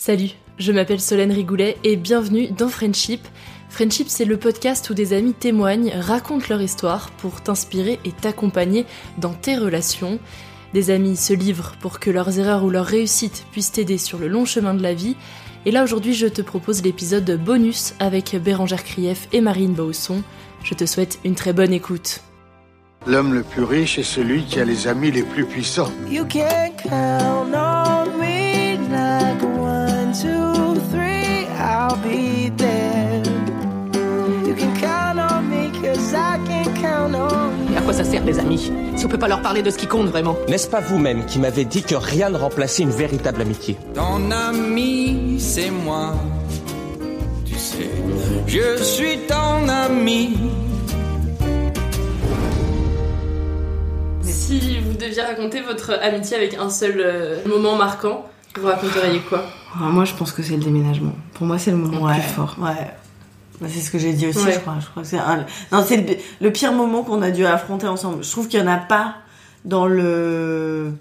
Salut, je m'appelle Solène Rigoulet et bienvenue dans Friendship. Friendship, c'est le podcast où des amis témoignent, racontent leur histoire pour t'inspirer et t'accompagner dans tes relations. Des amis se livrent pour que leurs erreurs ou leurs réussites puissent t'aider sur le long chemin de la vie. Et là aujourd'hui, je te propose l'épisode bonus avec Bérangère Krief et Marine Bausson. Je te souhaite une très bonne écoute. L'homme le plus riche est celui qui a les amis les plus puissants. You can count on amis Si on peut pas leur parler de ce qui compte vraiment N'est-ce pas vous-même qui m'avez dit que rien ne remplaçait une véritable amitié Ton ami, c'est moi. Tu sais, je suis ton ami. Si vous deviez raconter votre amitié avec un seul euh, moment marquant, vous raconteriez quoi? Ah, moi, je pense que c'est le déménagement. Pour moi, c'est le moment le plus fort. ouais. Bah, c'est ce que j'ai dit aussi, Ouais. je crois. Je crois que c'est un... Non, c'est le... le pire moment qu'on a dû affronter ensemble. Je trouve qu'il y en a pas dans le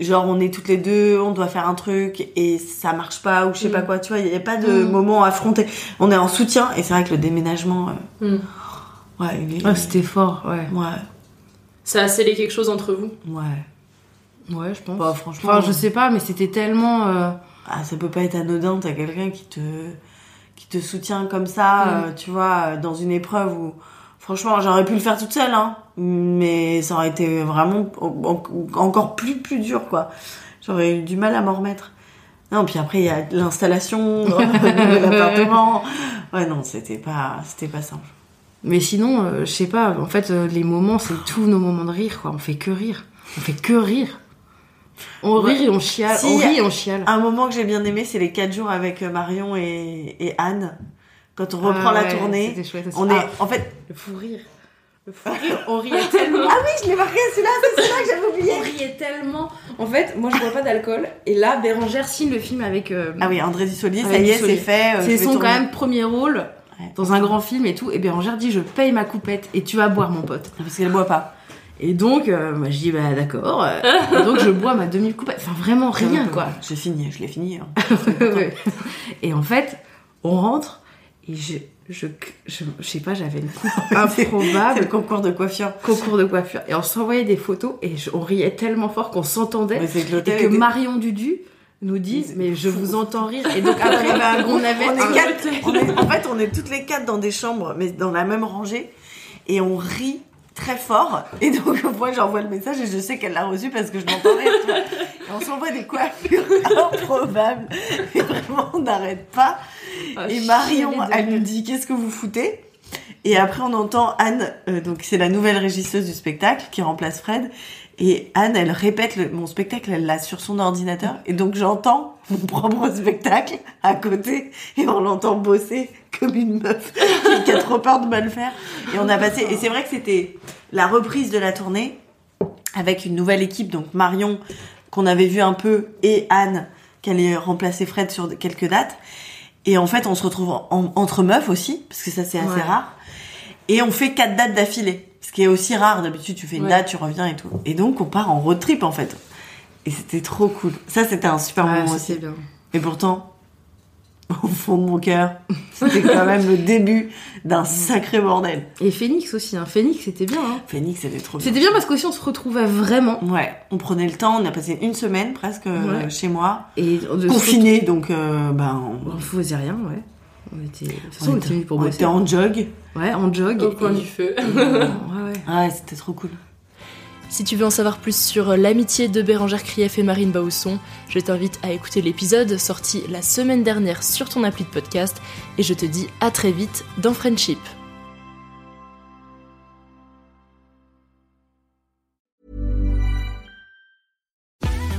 genre on est toutes les deux, on doit faire un truc et ça marche pas ou je sais Mm. pas quoi. Tu vois, il y a pas de moment affronté. On est en soutien et c'est vrai que le déménagement, euh, Mm. ouais, il est- Ah, c'était fort, ouais. ouais, Ça a scellé quelque chose entre vous? Ouais. Ouais, je pense. Bah, franchement, Enfin, je sais pas, mais c'était tellement. euh, Ah, ça peut pas être anodin, t'as quelqu'un qui te, qui te soutient comme ça, Mm. euh, tu vois, euh, dans une épreuve où, franchement, j'aurais pu le faire toute seule, hein, mais ça aurait été vraiment en- en- encore plus, plus dur, quoi. J'aurais eu du mal à m'en remettre. Non, puis après, il y a l'installation dans le nouvel appartement. Ouais, non, c'était pas, c'était pas simple. Mais sinon, euh, je sais pas, en fait, euh, les moments, c'est tous nos moments de rire, quoi. On fait que rire. On fait que rire. On Ouais. rit et on chiale. Si, on rit et on chiale. Un moment que j'ai bien aimé, c'est les quatre jours avec euh, Marion et, et Anne. Quand on reprend Ah la ouais, tournée, chouette on Ah. est, en fait, Le fou rire. Le fou rire, on riait tellement. ah oui, je l'ai marqué, celui-là, c'est celui-là que j'avais oublié. On riait tellement. En fait, moi, je bois pas d'alcool. Et là, Bérangère signe le film avec. euh, Ah oui, André Dussolier, ça y est, c'est fait. euh, C'est son quand même premier rôle dans un grand film et tout. Et Bérangère dit Je paye ma coupette et tu vas boire, mon pote. Parce qu'elle boit pas. Et donc, euh, moi, je dis Bah d'accord. euh, et donc, je bois ma demi-coupette. Enfin, vraiment rien, quoi. J'ai fini, je l'ai fini. hein. Et en fait, on rentre et je. Je, je, je sais pas, j'avais une coupe C'est le improbable, concours de coiffure. concours de coiffure. Et on s'envoyait des photos et je- on riait tellement fort qu'on s'entendait. C'est Et que Marion Dudu nous dise Mais je vous entends rire. Et donc après, On avait un groupe, on avait on est quatre, on est- en fait, on est toutes les quatre dans des chambres, mais dans la même rangée, et on rit très fort. Et donc, moi, j'envoie le message et je sais qu'elle l'a reçu parce que je vois. Et on s'envoie des coiffures improbables. Et vraiment, on n'arrête pas. Ah, et Marion, elle nous dit Qu'est-ce que vous foutez? Et après, on entend Anne, euh, donc c'est la nouvelle régisseuse du spectacle qui remplace Fred, Et Anne, elle répète le- mon spectacle, elle l'a sur son ordinateur. Et donc j'entends mon propre spectacle à côté et on l'entend bosser comme une meuf qui a trop peur de mal faire. Et on a passé, et c'est vrai que c'était la reprise de la tournée avec une nouvelle équipe, donc Marion, qu'on avait vu un peu, et Anne, qui allait remplacer Fred sur quelques dates. Et en fait, on se retrouve en- entre meufs aussi, parce que ça c'est assez Ouais. rare. Et on fait quatre dates d'affilée. Ce qui est aussi rare. D'habitude, tu fais une Ouais. date, tu reviens et tout. Et donc, on part en road trip, en fait. Et c'était trop cool. Ça, c'était un super Ouais, moment aussi. bien. Et pourtant, au fond de mon cœur, c'était quand même le début d'un sacré bordel. Et Phoenix aussi, hein. Phoenix c'était bien. Hein. Phoenix, c'était trop bien. C'était bien parce qu'aussi on se retrouvait vraiment. Ouais, on prenait le temps, on a passé une semaine presque euh, Ouais. chez moi. Et de Confinés, donc euh, ben, On faisait rien, ouais. On était, de toute on, façon, on était, était venus pour on bosser. était en jog. Ouais, en jog. Au coin et- du feu. et- ouais, ouais. Ouais, c'était trop cool. Si tu veux en savoir plus sur l'amitié de Bérangère Krief et Marine Bausson, je t'invite à écouter l'épisode sorti la semaine dernière sur ton appli de podcast et je te dis à très vite dans Friendship.